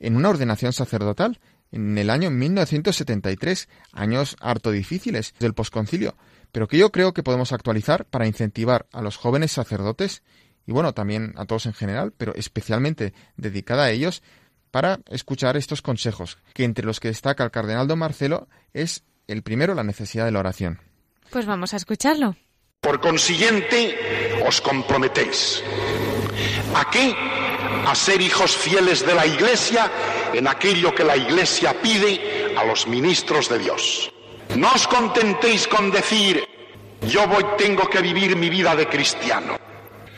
en una ordenación sacerdotal en el año 1973, años harto difíciles del posconcilio, pero que yo creo que podemos actualizar para incentivar a los jóvenes sacerdotes y bueno, también a todos en general, pero especialmente dedicada a ellos, para escuchar estos consejos, que entre los que destaca el cardenal don Marcelo es el primero la necesidad de la oración. Pues vamos a escucharlo. Por consiguiente, os comprometéis. ¿A qué? A ser hijos fieles de la Iglesia en aquello que la Iglesia pide a los ministros de Dios. No os contentéis con decir, yo voy, tengo que vivir mi vida de cristiano.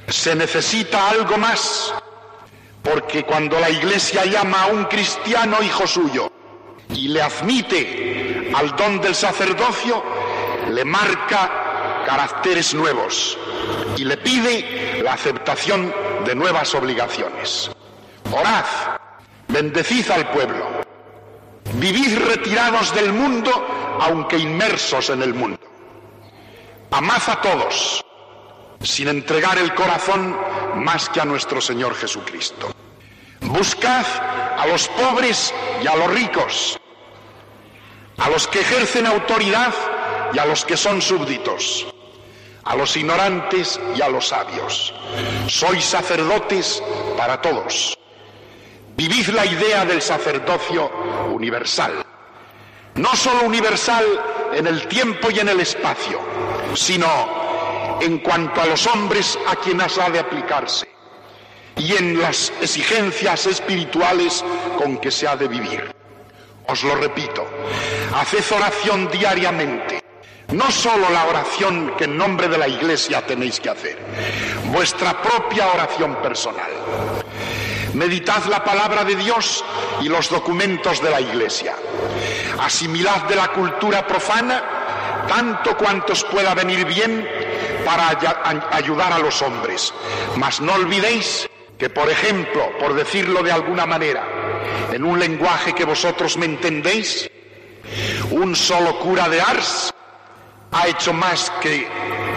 Se necesita algo más, porque cuando la Iglesia llama a un cristiano hijo suyo y le admite al don del sacerdocio, le marca caracteres nuevos y le pide la aceptación de nuevas obligaciones. Orad, bendecid al pueblo, vivid retirados del mundo aunque inmersos en el mundo. Amad a todos, sin entregar el corazón más que a nuestro Señor Jesucristo. Buscad a los pobres y a los ricos, a los que ejercen autoridad y a los que son súbditos, a los ignorantes y a los sabios. Sois sacerdotes para todos. Vivid la idea del sacerdocio universal. No solo universal en el tiempo y en el espacio, sino en cuanto a los hombres a quienes ha de aplicarse y en las exigencias espirituales con que se ha de vivir. Os lo repito, haced oración diariamente no solo la oración que en nombre de la Iglesia tenéis que hacer, vuestra propia oración personal. Meditad la palabra de Dios y los documentos de la Iglesia. Asimilad de la cultura profana tanto cuanto os pueda venir bien para ayudar a los hombres. Mas no olvidéis que, por ejemplo, por decirlo de alguna manera, en un lenguaje que vosotros me entendéis, un solo cura de Ars ha hecho más que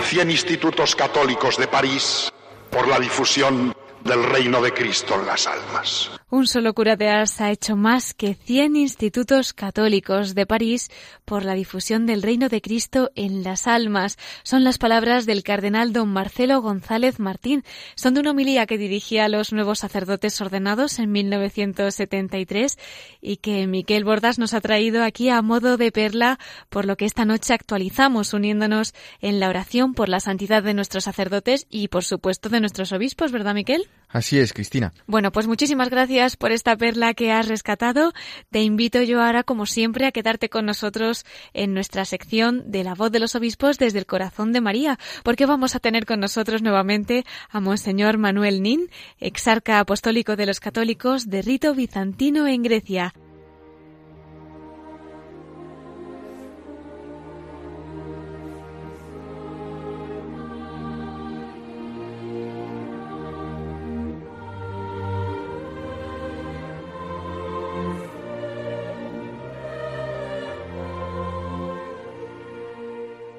100 institutos católicos de París por la difusión del reino de Cristo en las almas. Un solo cura de Ars ha hecho más que 100 institutos católicos de París por la difusión del reino de Cristo en las almas. Son las palabras del cardenal don Marcelo González Martín. Son de una homilía que dirigía a los nuevos sacerdotes ordenados en 1973 y que Miquel Bordas nos ha traído aquí a modo de perla, por lo que esta noche actualizamos uniéndonos en la oración por la santidad de nuestros sacerdotes y, por supuesto, de nuestros obispos, ¿verdad, Miquel? Así es, Cristina. Bueno, pues muchísimas gracias por esta perla que has rescatado. Te invito yo ahora, como siempre, a quedarte con nosotros en nuestra sección de la voz de los obispos desde el corazón de María, porque vamos a tener con nosotros nuevamente a Monseñor Manuel Nin, exarca apostólico de los católicos de rito bizantino en Grecia.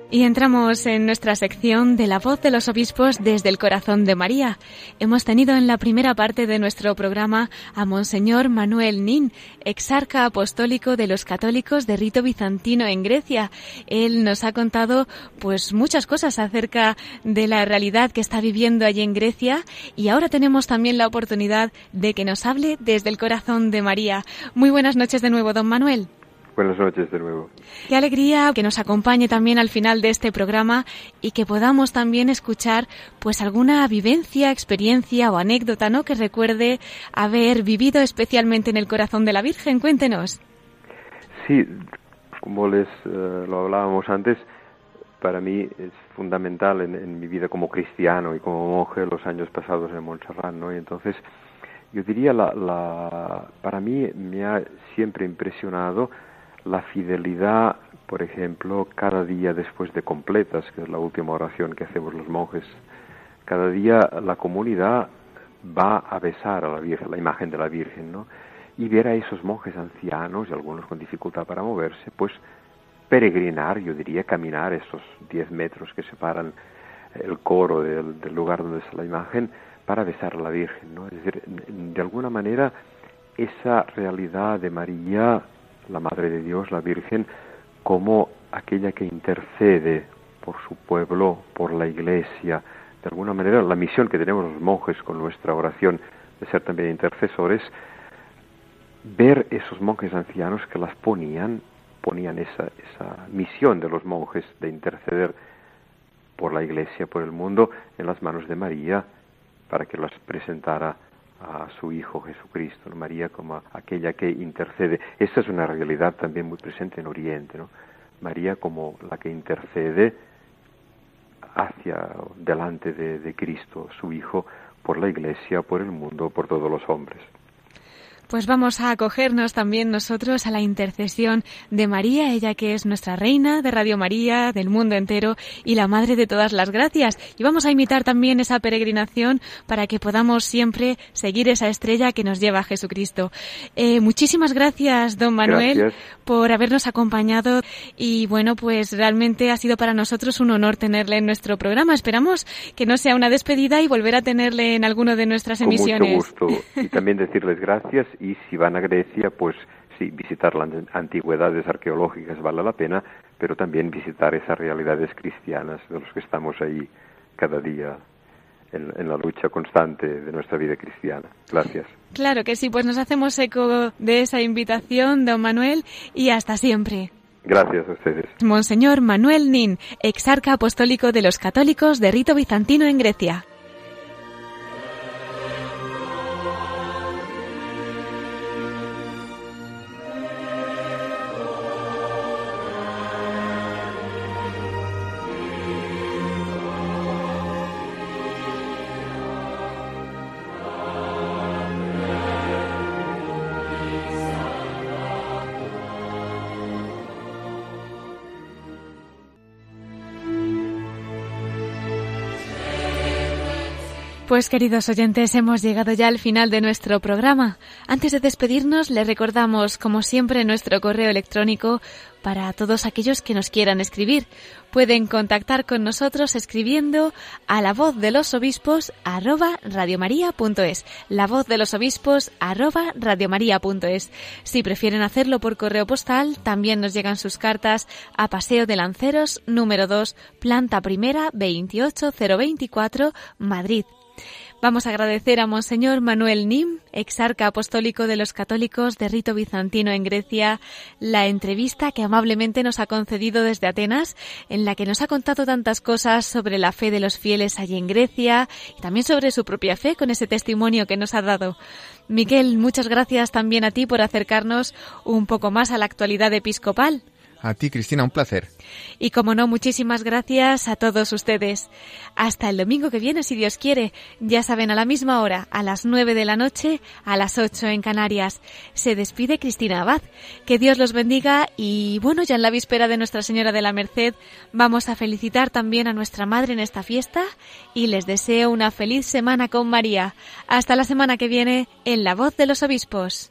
Y entramos en nuestra sección de la voz de los obispos desde el corazón de María. Hemos tenido en la primera parte de nuestro programa a Monseñor Manuel Nin, exarca apostólico de los católicos de rito bizantino en Grecia. Él nos ha contado pues muchas cosas acerca de la realidad que está viviendo allí en Grecia y ahora tenemos también la oportunidad de que nos hable desde el corazón de María. Muy buenas noches de nuevo, don Manuel. Buenas noches de nuevo. Qué alegría que nos acompañe también al final de este programa y que podamos también escuchar pues alguna vivencia, experiencia o anécdota, ¿no? que recuerde haber vivido especialmente en el corazón de la Virgen. Cuéntenos. Sí, como les eh, lo hablábamos antes, para mí es fundamental en, en, mi vida como cristiano y como monje los años pasados en Montserrat, ¿no? Y entonces yo diría la, la para mí me ha siempre impresionado la fidelidad, por ejemplo, cada día después de completas, que es la última oración que hacemos los monjes, cada día la comunidad va a besar a la Virgen, imagen de la Virgen, ¿no? Y ver a esos monjes ancianos y algunos con dificultad para moverse, pues peregrinar, yo diría, caminar esos 10 metros que separan el coro del, del, lugar donde está la imagen para besar a la Virgen, ¿no? Es decir, de alguna manera esa realidad de María la Madre de Dios, la Virgen, como aquella que intercede por su pueblo, por la Iglesia. De alguna manera, la misión que tenemos los monjes con nuestra oración de ser también intercesores, ver esos monjes ancianos que las ponían, ponían esa, esa misión de los monjes de interceder por la Iglesia, por el mundo, en las manos de María, para que las presentara a su Hijo Jesucristo, María como aquella que intercede. Esta es una realidad también muy presente en Oriente, ¿no? María como la que intercede hacia delante de, de Cristo, su Hijo, por la Iglesia, por el mundo, por todos los hombres. Pues vamos a acogernos también nosotros a la intercesión de María, ella que es nuestra reina de Radio María, del mundo entero y la madre de todas las gracias. Y vamos a imitar también esa peregrinación para que podamos siempre seguir esa estrella que nos lleva a Jesucristo. Eh, muchísimas gracias, don Manuel, Gracias. por habernos acompañado y bueno, pues realmente ha sido para nosotros un honor tenerle en nuestro programa. Esperamos que no sea una despedida y volver a tenerle en alguno de nuestras Con emisiones. mucho gusto. Y también decirles gracias y si van a Grecia, pues sí, visitar las antigüedades arqueológicas vale la pena, pero también visitar esas realidades cristianas de los que estamos ahí cada día en, en la lucha constante de nuestra vida cristiana. Gracias. Claro que sí, pues nos hacemos eco de esa invitación, don Manuel, y hasta siempre. Gracias a ustedes. Monseñor Manuel Nin, exarca apostólico de los católicos de rito bizantino en Grecia. Pues queridos oyentes, hemos llegado ya al final de nuestro programa. Antes de despedirnos, les recordamos, como siempre, nuestro correo electrónico para todos aquellos que nos quieran escribir. Pueden contactar con nosotros escribiendo a la voz de los obispos arroba radiomaria.es. La voz de los obispos arroba radiomaria.es. Si prefieren hacerlo por correo postal, también nos llegan sus cartas a Paseo de Lanceros, número 2, planta primera, 28024, Madrid. Vamos a agradecer a Monseñor Manuel Nim, exarca apostólico de los católicos de rito bizantino en Grecia, la entrevista que amablemente nos ha concedido desde Atenas, en la que nos ha contado tantas cosas sobre la fe de los fieles allí en Grecia y también sobre su propia fe con ese testimonio que nos ha dado. Miquel, muchas gracias también a ti por acercarnos un poco más a la actualidad episcopal. A ti, Cristina, un placer. Y como no, muchísimas gracias a todos ustedes. Hasta el domingo que viene, si Dios quiere. Ya saben, a la misma hora, a las nueve de la noche, a las ocho en Canarias. Se despide Cristina Abad. Que Dios los bendiga y bueno, ya en la víspera de Nuestra Señora de la Merced vamos a felicitar también a nuestra Madre en esta fiesta y les deseo una feliz semana con María. Hasta la semana que viene en La Voz de los Obispos.